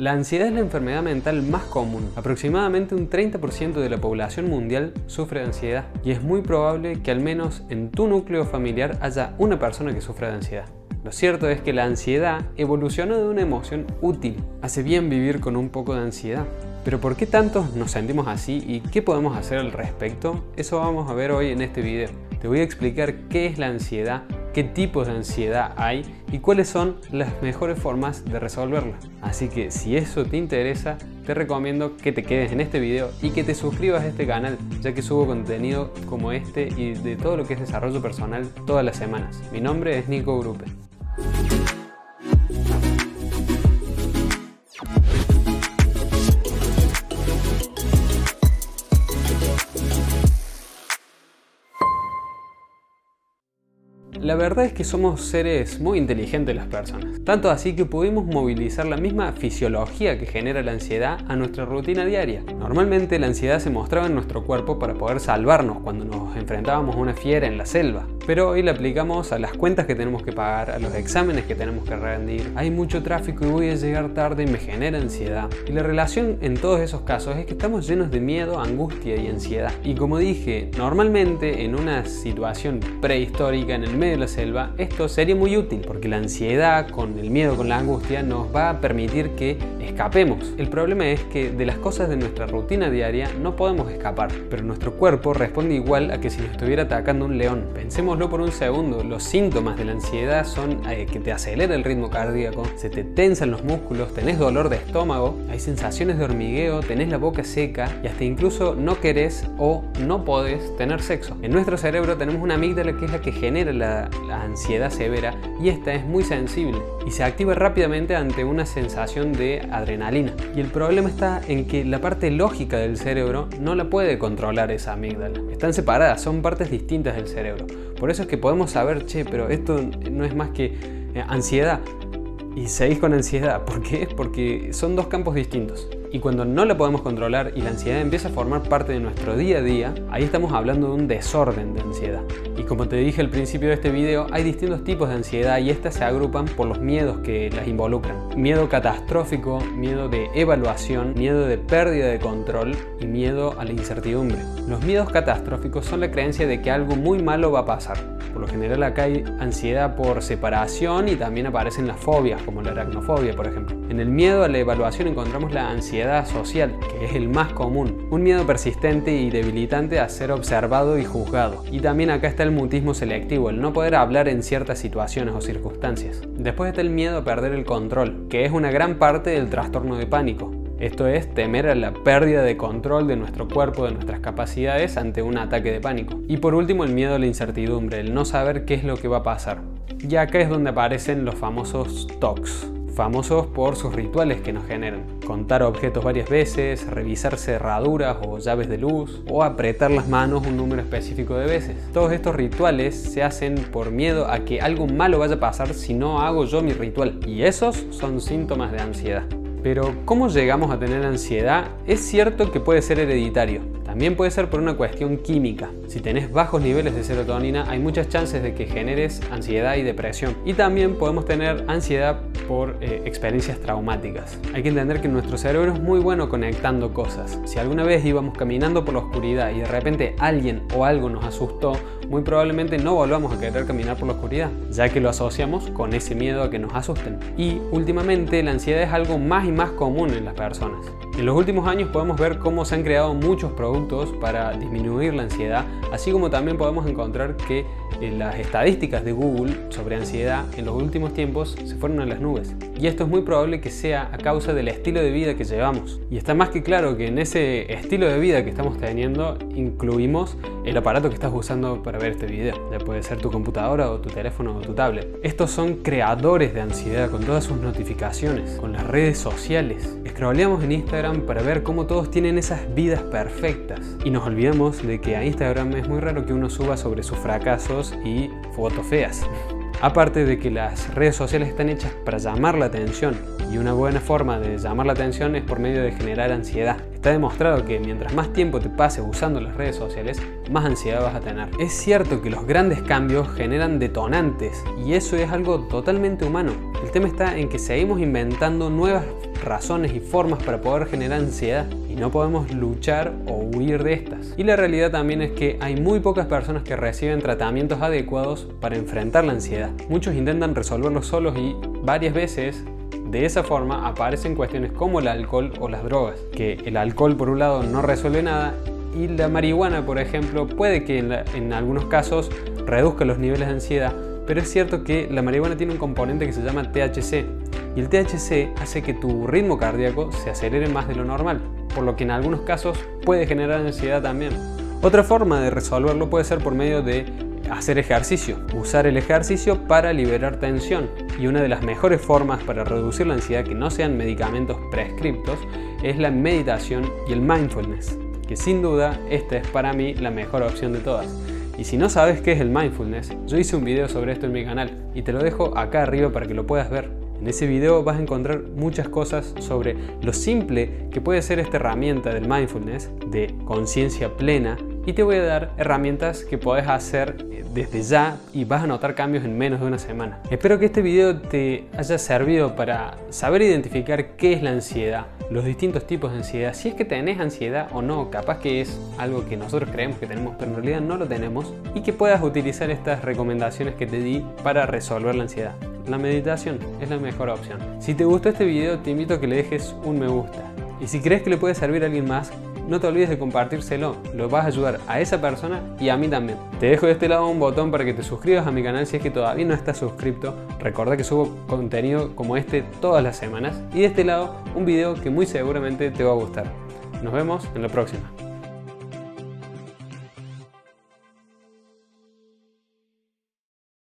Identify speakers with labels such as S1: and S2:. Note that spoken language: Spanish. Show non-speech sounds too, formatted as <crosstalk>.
S1: La ansiedad es la enfermedad mental más común. Aproximadamente un 30% de la población mundial sufre de ansiedad y es muy probable que al menos en tu núcleo familiar haya una persona que sufra de ansiedad. Lo cierto es que la ansiedad evolucionó de una emoción útil. Hace bien vivir con un poco de ansiedad. Pero ¿por qué tantos nos sentimos así y qué podemos hacer al respecto? Eso vamos a ver hoy en este video. Te voy a explicar qué es la ansiedad, qué tipos de ansiedad hay y cuáles son las mejores formas de resolverla. Así que si eso te interesa, te recomiendo que te quedes en este video y que te suscribas a este canal, ya que subo contenido como este y de todo lo que es desarrollo personal todas las semanas. Mi nombre es Nico Grupe. La verdad es que somos seres muy inteligentes las personas, tanto así que pudimos movilizar la misma fisiología que genera la ansiedad a nuestra rutina diaria. Normalmente la ansiedad se mostraba en nuestro cuerpo para poder salvarnos cuando nos enfrentábamos a una fiera en la selva, pero hoy la aplicamos a las cuentas que tenemos que pagar, a los exámenes que tenemos que rendir. Hay mucho tráfico y voy a llegar tarde y me genera ansiedad. Y la relación en todos esos casos es que estamos llenos de miedo, angustia y ansiedad. Y como dije, normalmente en una situación prehistórica en el medio de la selva, esto sería muy útil porque la ansiedad con el miedo, con la angustia, nos va a permitir que escapemos. El problema es que de las cosas de nuestra rutina diaria no podemos escapar, pero nuestro cuerpo responde igual a que si nos estuviera atacando un león. Pensémoslo por un segundo, los síntomas de la ansiedad son eh, que te acelera el ritmo cardíaco, se te tensan los músculos, tenés dolor de estómago, hay sensaciones de hormigueo, tenés la boca seca y hasta incluso no querés o no podés tener sexo. En nuestro cerebro tenemos una amígdala que es la que genera la la, ansiedad severa y esta es muy sensible y se activa rápidamente ante una sensación de adrenalina. Y el problema está en que la parte lógica del cerebro no la puede controlar esa amígdala. Están separadas, son partes distintas del cerebro. Por eso es que podemos saber, che, pero esto no es más que eh, ansiedad. Y seguís con ansiedad. ¿Por qué? Porque son dos campos distintos. Y cuando no la podemos controlar y la ansiedad empieza a formar parte de nuestro día a día, ahí estamos hablando de un desorden de ansiedad. Y como te dije al principio de este video, hay distintos tipos de ansiedad y estas se agrupan por los miedos que las involucran. Miedo catastrófico, miedo de evaluación, miedo de pérdida de control y miedo a la incertidumbre. Los miedos catastróficos son la creencia de que algo muy malo va a pasar. Por lo general acá hay ansiedad por separación y también aparecen las fobias, como la aracnofobia, por ejemplo. En el miedo a la evaluación encontramos la ansiedad social, que es el más común, un miedo persistente y debilitante a ser observado y juzgado. Y también acá está el mutismo selectivo, el no poder hablar en ciertas situaciones o circunstancias. Después está el miedo a perder el control, que es una gran parte del trastorno de pánico. Esto es temer a la pérdida de control de nuestro cuerpo, de nuestras capacidades ante un ataque de pánico. Y por último el miedo a la incertidumbre, el no saber qué es lo que va a pasar. Y acá es donde aparecen los famosos TOCs, famosos por sus rituales que nos generan. Contar objetos varias veces, revisar cerraduras o llaves de luz, o apretar las manos un número específico de veces. Todos estos rituales se hacen por miedo a que algo malo vaya a pasar si no hago yo mi ritual. Y esos son síntomas de ansiedad. Pero ¿cómo llegamos a tener ansiedad? Es cierto que puede ser hereditario. También puede ser por una cuestión química. Si tenés bajos niveles de serotonina, hay muchas chances de que generes ansiedad y depresión. Y también podemos tener ansiedad por eh, experiencias traumáticas. Hay que entender que nuestro cerebro es muy bueno conectando cosas. Si alguna vez íbamos caminando por la oscuridad y de repente alguien o algo nos asustó, muy probablemente no volvamos a querer caminar por la oscuridad, ya que lo asociamos con ese miedo a que nos asusten. Y últimamente la ansiedad es algo más y más común en las personas. En los últimos años podemos ver cómo se han creado muchos productos para disminuir la ansiedad, así como también podemos encontrar que eh, las estadísticas de Google sobre ansiedad en los últimos tiempos se fueron a las nubes. Y esto es muy probable que sea a causa del estilo de vida que llevamos. Y está más que claro que en ese estilo de vida que estamos teniendo incluimos el aparato que estás usando para este video. Ya puede ser tu computadora o tu teléfono o tu tablet. Estos son creadores de ansiedad con todas sus notificaciones, con las redes sociales. Scrolleamos en Instagram para ver cómo todos tienen esas vidas perfectas. Y nos olvidamos de que a Instagram es muy raro que uno suba sobre sus fracasos y fotos feas. <laughs> Aparte de que las redes sociales están hechas para llamar la atención, Y una buena forma de llamar la atención es por medio de generar ansiedad. Está demostrado que mientras más tiempo te pases usando las redes sociales, más ansiedad vas a tener. Es cierto que los grandes cambios generan detonantes y eso es algo totalmente humano. El tema está en que seguimos inventando nuevas razones y formas para poder generar ansiedad y no podemos luchar o huir de estas. Y la realidad también es que hay muy pocas personas que reciben tratamientos adecuados para enfrentar la ansiedad. Muchos intentan resolverlo solos y varias veces de esa forma aparecen cuestiones como el alcohol o las drogas, que el alcohol por un lado no resuelve nada y la marihuana, por ejemplo, puede que en, algunos casos reduzca los niveles de ansiedad, pero es cierto que la marihuana tiene un componente que se llama THC y el THC hace que tu ritmo cardíaco se acelere más de lo normal, por lo que en algunos casos puede generar ansiedad también. Otra forma de resolverlo puede ser por medio de hacer ejercicio, usar el ejercicio para liberar tensión. Y una de las mejores formas para reducir la ansiedad que no sean medicamentos prescriptos es la meditación y el mindfulness, que sin duda esta es para mí la mejor opción de todas. Y si no sabes qué es el mindfulness, yo hice un video sobre esto en mi canal y te lo dejo acá arriba para que lo puedas ver. En ese video vas a encontrar muchas cosas sobre lo simple que puede ser esta herramienta del mindfulness, de conciencia plena, y te voy a dar herramientas que puedes hacer eh, desde ya y vas a notar cambios en menos de una semana. Espero que este video te haya servido para saber identificar qué es la ansiedad, los distintos tipos de ansiedad, si es que tenés ansiedad o no, capaz que es algo que nosotros creemos que tenemos pero en realidad no lo tenemos y que puedas utilizar estas recomendaciones que te di para resolver la ansiedad. La meditación es la mejor opción. Si te gustó este video te invito a que le dejes un me gusta y si crees que le puede servir a alguien más, no te olvides de compartírselo, lo vas a ayudar a esa persona y a mí también. Te dejo de este lado un botón para que te suscribas a mi canal si es que todavía no estás suscrito. Recuerda que subo contenido como este todas las semanas y de este lado un video que muy seguramente te va a gustar. Nos vemos en la próxima.